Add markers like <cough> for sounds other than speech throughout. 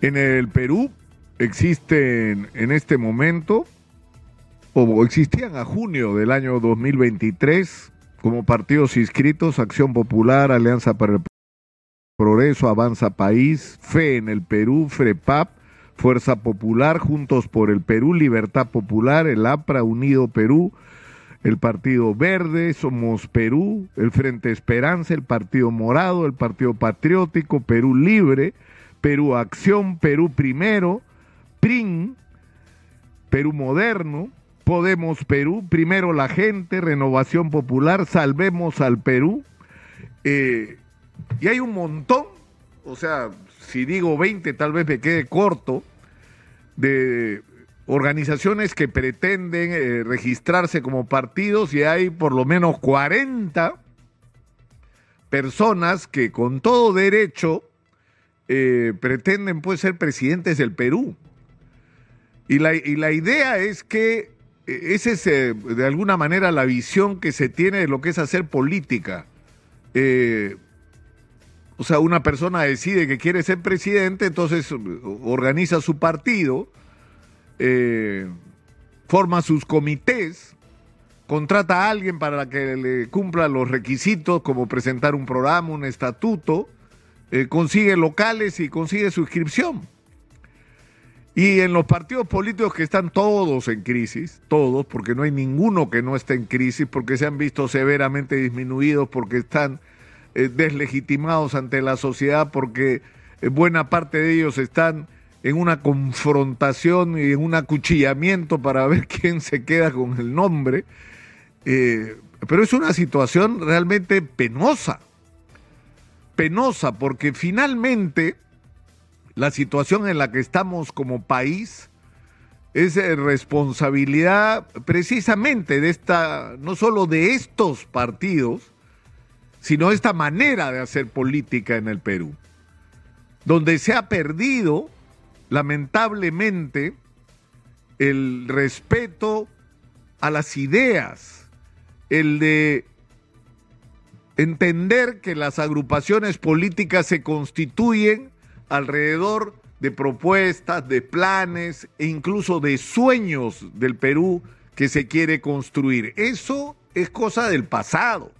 En el Perú existen en este momento, o existían a junio del año 2023, como partidos inscritos, Acción Popular, Alianza para el Progreso, Avanza País, Fe en el Perú, FREPAP, Fuerza Popular, Juntos por el Perú, Libertad Popular, el APRA, Unido Perú, el Partido Verde, Somos Perú, el Frente Esperanza, el Partido Morado, el Partido Patriótico, Perú Libre, Perú Acción, Perú Primero, PRIN, Perú Moderno, Podemos Perú, Primero la Gente, Renovación Popular, Salvemos al Perú. Eh, y hay un montón, o sea, si digo 20 tal vez me quede corto, de organizaciones que pretenden eh, registrarse como partidos y hay por lo menos 40 personas que con todo derecho eh, pretenden pues, ser presidentes del Perú. Y la, y la idea es que eh, esa es eh, de alguna manera la visión que se tiene de lo que es hacer política. o sea, una persona decide que quiere ser presidente, entonces organiza su partido, forma sus comités, contrata a alguien para que le cumpla los requisitos como presentar un programa, un estatuto, eh, consigue locales y consigue suscripción. Y en los partidos políticos que están todos en crisis, todos, porque no hay ninguno que no esté en crisis, porque se han visto severamente disminuidos, porque están eh, deslegitimados ante la sociedad, porque eh, buena parte de ellos están en una confrontación y en un acuchillamiento para ver <laughs> quién se queda con el nombre. pero es una situación realmente penosa penosa porque finalmente la situación en la que estamos como país es eh, responsabilidad precisamente de esta, no solo de estos partidos, sino esta manera de hacer política en el Perú, donde se ha perdido lamentablemente el respeto a las ideas, el de entender que las agrupaciones políticas se constituyen alrededor de propuestas, de planes e incluso de sueños del Perú que se quiere construir. Eso es cosa del pasado.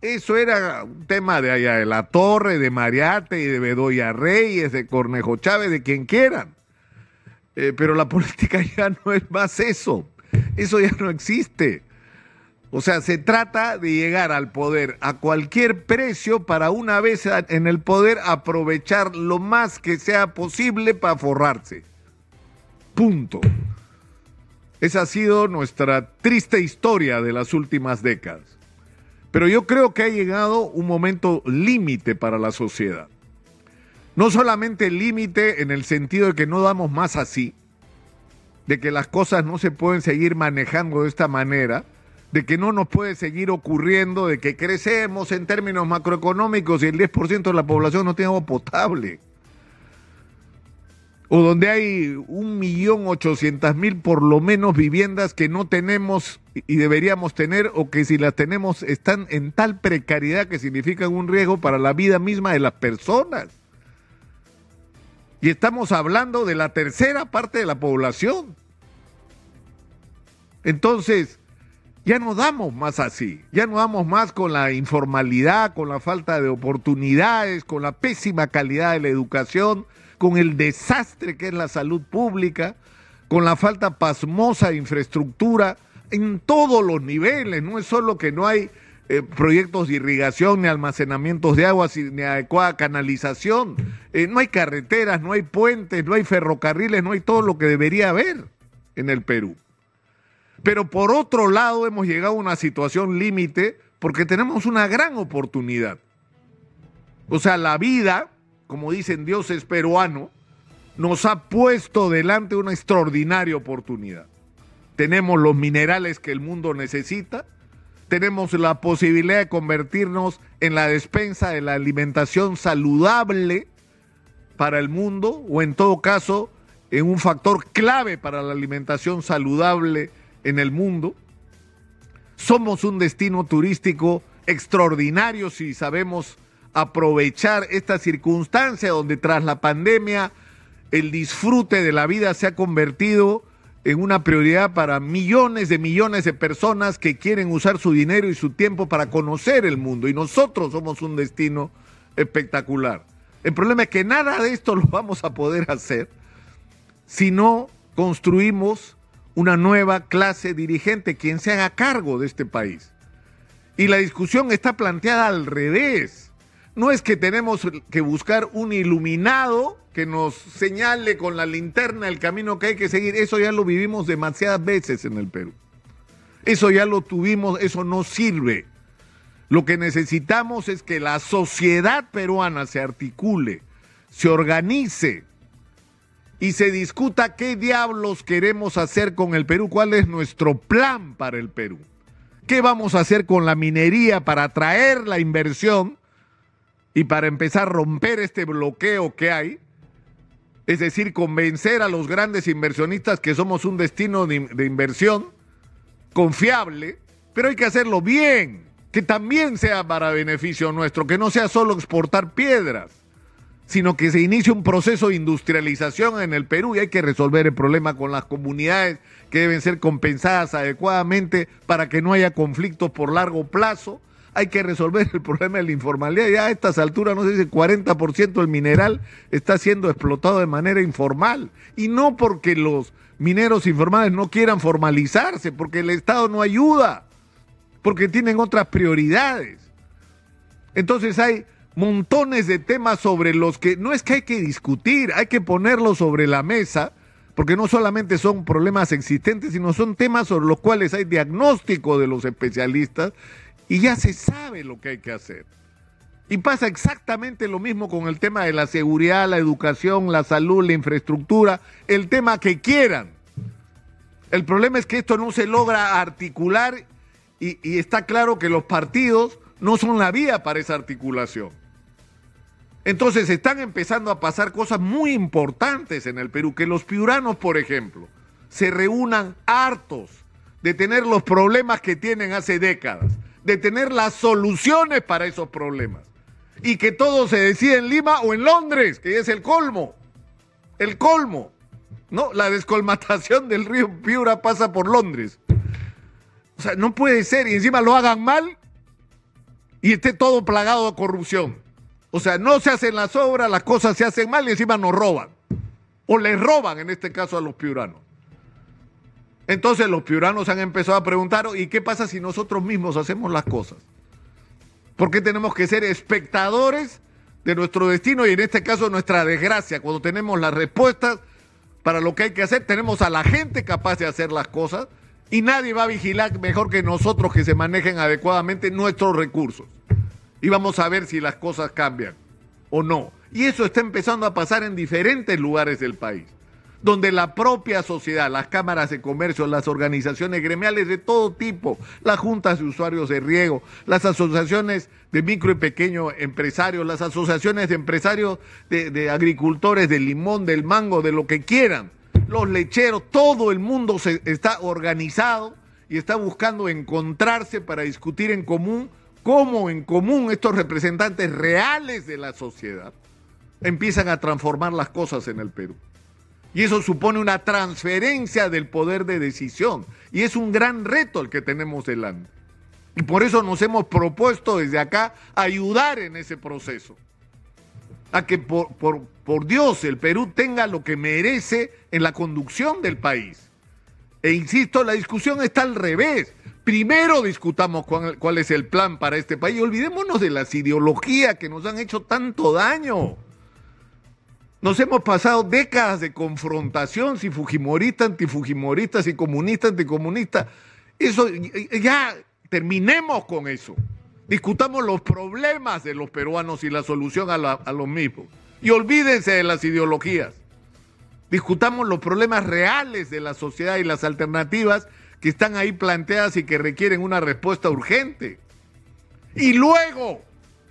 Eso era un tema de allá de la Torre, de Mariate y de Bedoya Reyes, de Cornejo Chávez, de quien quieran. Eh, pero la <laughs> política ya no es más eso. Eso ya no existe. O sea, se trata de llegar al poder a cualquier precio para una vez en el poder aprovechar lo más que sea posible para forrarse. Punto. Esa ha sido nuestra triste historia de las últimas décadas. Pero yo creo que ha llegado un momento límite para la sociedad. No solamente límite en el sentido de que no damos más así, de que las cosas no se pueden seguir manejando de esta manera, de que no nos puede seguir ocurriendo, de que crecemos en términos macroeconómicos y el 10% de la población no tiene agua potable. O donde hay un millón ochocientas mil por lo menos viviendas que no tenemos y deberíamos tener, o que si las tenemos están en tal precariedad que significan un riesgo para la vida misma de las personas. Y estamos hablando de la tercera parte de la población. Entonces, ya no damos más así, ya no damos más con la informalidad, con la falta de oportunidades, con la pésima calidad de la educación, con el desastre que es la salud pública, con la falta pasmosa de infraestructura en todos los niveles, no es solo que no hay eh, proyectos de irrigación, ni almacenamientos de agua, ni adecuada canalización, eh, no hay carreteras, no hay puentes, no hay ferrocarriles, no hay todo lo que debería haber en el Perú. Pero por otro lado hemos llegado a una situación límite porque tenemos una gran oportunidad. O sea, la vida, como dicen dioses peruano, nos ha puesto delante una extraordinaria oportunidad. Tenemos los minerales que el mundo necesita, tenemos la posibilidad de convertirnos en la despensa de la alimentación saludable para el mundo o en todo caso en un factor clave para la alimentación saludable en el mundo. Somos un destino turístico extraordinario si sabemos aprovechar esta circunstancia donde tras la pandemia el disfrute de la vida se ha convertido en una prioridad para millones de millones de personas que quieren usar su dinero y su tiempo para conocer el mundo. Y nosotros somos un destino espectacular. El problema es que nada de esto <laughs> lo vamos a poder hacer si no construimos una nueva clase dirigente, quien se haga cargo de este país. Y la discusión está planteada al revés. No es que tenemos que buscar un iluminado que nos señale con la linterna el camino que hay que seguir. Eso ya lo vivimos demasiadas veces en el Perú. Eso ya lo tuvimos, eso no sirve. Lo que necesitamos es que la sociedad peruana se articule, se organice y se discuta qué diablos queremos hacer con el Perú, cuál es nuestro plan para el Perú. ¿Qué vamos a hacer con la minería para atraer la inversión y para empezar a romper este bloqueo que hay? Es decir, convencer a los grandes inversionistas que somos un destino de, de inversión confiable, pero hay que hacerlo bien que también sea para beneficio nuestro, que no sea solo exportar piedras, sino que se inicie un proceso de industrialización en el Perú y hay que resolver el problema con las comunidades que deben ser compensadas adecuadamente para que no haya conflictos por largo plazo. Hay que resolver el problema de la informalidad. Ya a estas alturas, no sé si el 40% del mineral está siendo explotado de manera informal. Y no porque los mineros informales no quieran formalizarse, porque el Estado no ayuda porque tienen otras prioridades. Entonces hay montones de temas sobre los que no es que hay que discutir, hay que ponerlos sobre la mesa, porque no solamente son problemas existentes, sino son temas sobre los cuales hay diagnóstico de los especialistas y ya se sabe lo que hay que hacer. Y pasa exactamente lo mismo con el tema de la seguridad, la educación, la salud, la infraestructura, el tema que quieran. El problema es que esto no se logra articular y, está claro que los partidos no son la vía para esa articulación. Entonces están empezando a pasar cosas muy importantes en el Perú, que los piuranos, por ejemplo, se reúnan hartos de tener los problemas que tienen hace décadas, de tener las soluciones para esos problemas, y que todo se decida en Lima o en Londres, que es el colmo, el colmo, ¿no? La descolmatación del río Piura pasa por Londres. O sea, no puede ser. Y encima lo hagan mal y esté todo plagado de corrupción. O sea, no se hacen las obras, las cosas se hacen mal y encima nos roban. O les roban, en este caso, a los piuranos. Entonces los piuranos han empezado a preguntar, ¿y qué pasa si nosotros mismos hacemos las cosas? ¿Por qué tenemos que ser espectadores de nuestro destino y en este caso nuestra desgracia? Cuando tenemos las respuestas para lo que hay que hacer, tenemos a la gente capaz de hacer las cosas y nadie va a vigilar mejor que nosotros que se manejen adecuadamente nuestros recursos. Y vamos a ver si las cosas cambian o no. Y eso está empezando a pasar en diferentes lugares del país, donde la propia sociedad, las cámaras de comercio, las organizaciones gremiales de todo tipo, las juntas de usuarios de riego, las asociaciones de micro y pequeño empresarios, las asociaciones de empresarios de, de agricultores del limón, del mango, de lo que quieran, los lecheros, todo el mundo se está organizado y está buscando encontrarse para discutir en común cómo en común estos representantes reales de la sociedad empiezan a transformar las cosas en el Perú. Y eso supone una transferencia del poder de decisión. Y es un gran reto el que tenemos delante. Y por eso nos hemos propuesto desde acá ayudar en ese proceso a que por, por, Dios el Perú tenga lo que merece en la conducción del país. E insisto, la discusión está al revés. Primero discutamos cuál, es el plan para este país. Olvidémonos de las ideologías que nos han hecho tanto daño. Nos hemos pasado décadas de confrontación, si fujimorista, antifujimorista, si comunista, anticomunista. Eso, ya terminemos con eso. Discutamos los problemas de los peruanos y la solución a, los mismos. Y olvídense de las ideologías. Discutamos los problemas reales de la sociedad y las alternativas que están ahí planteadas y que requieren una respuesta urgente. Y luego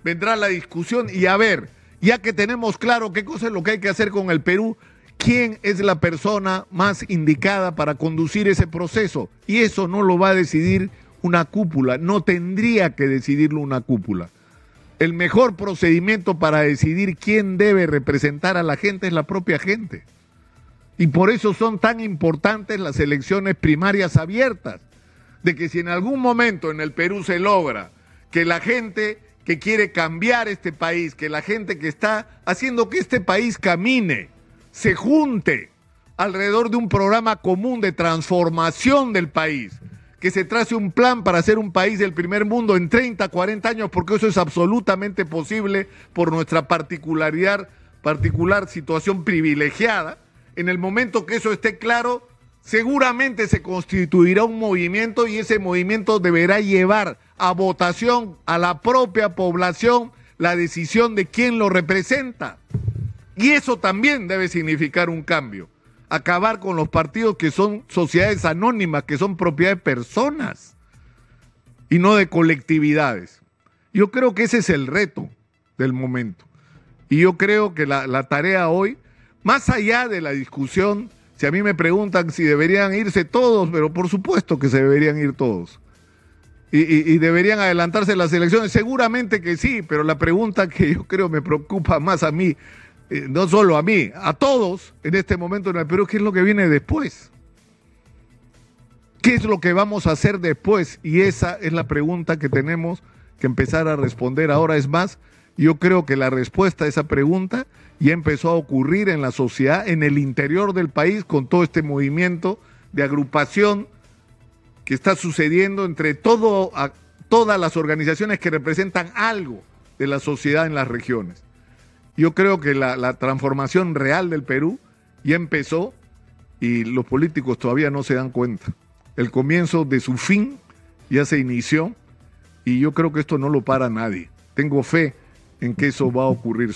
vendrá la discusión y a ver, ya que tenemos claro qué cosa es lo que hay que hacer con el Perú, quién es la persona más indicada para conducir ese proceso. Y eso no lo va a decidir una cúpula, no tendría que decidirlo una cúpula. el mejor procedimiento para decidir quién debe representar a la gente es la propia gente. Y por eso son tan importantes las elecciones primarias abiertas, de que si en algún momento en el Perú se logra que la gente que quiere cambiar este país, que la gente que está haciendo que este país camine, se junte alrededor de un programa común de transformación del país, que se trace un plan para hacer un país del primer mundo en 30, 40 años, porque eso es absolutamente posible por nuestra particularidad, particular situación privilegiada. En el momento que eso esté claro, seguramente se constituirá un movimiento y ese movimiento deberá llevar a votación a la propia población la decisión de quién lo representa. Y eso también debe significar un cambio. Acabar con los partidos que son sociedades anónimas, que son propiedad de personas y no de colectividades. Yo creo que ese es el reto del momento. Y yo creo que la, la tarea hoy, más allá de la discusión, si a mí me preguntan si deberían irse todos, pero por supuesto que se deberían ir todos y, deberían adelantarse las elecciones? Seguramente que sí, pero la pregunta que yo creo me preocupa más a mí, eh, no solo a mí, a todos en este momento en el Perú, ¿qué es lo que viene después? ¿Qué es lo que vamos a hacer después? Y esa es la pregunta que tenemos que empezar a responder ahora. Es más, yo creo que la respuesta a esa pregunta ya empezó a ocurrir en la sociedad, en el interior del país, con todo este movimiento de agrupación que está sucediendo entre todo, todas las organizaciones que representan algo de la sociedad en las regiones. Yo creo que la, la transformación real del Perú ya empezó y los políticos todavía no se dan cuenta. El comienzo de su fin ya se inició y yo creo que esto no lo para nadie. Tengo fe en que eso va a ocurrir.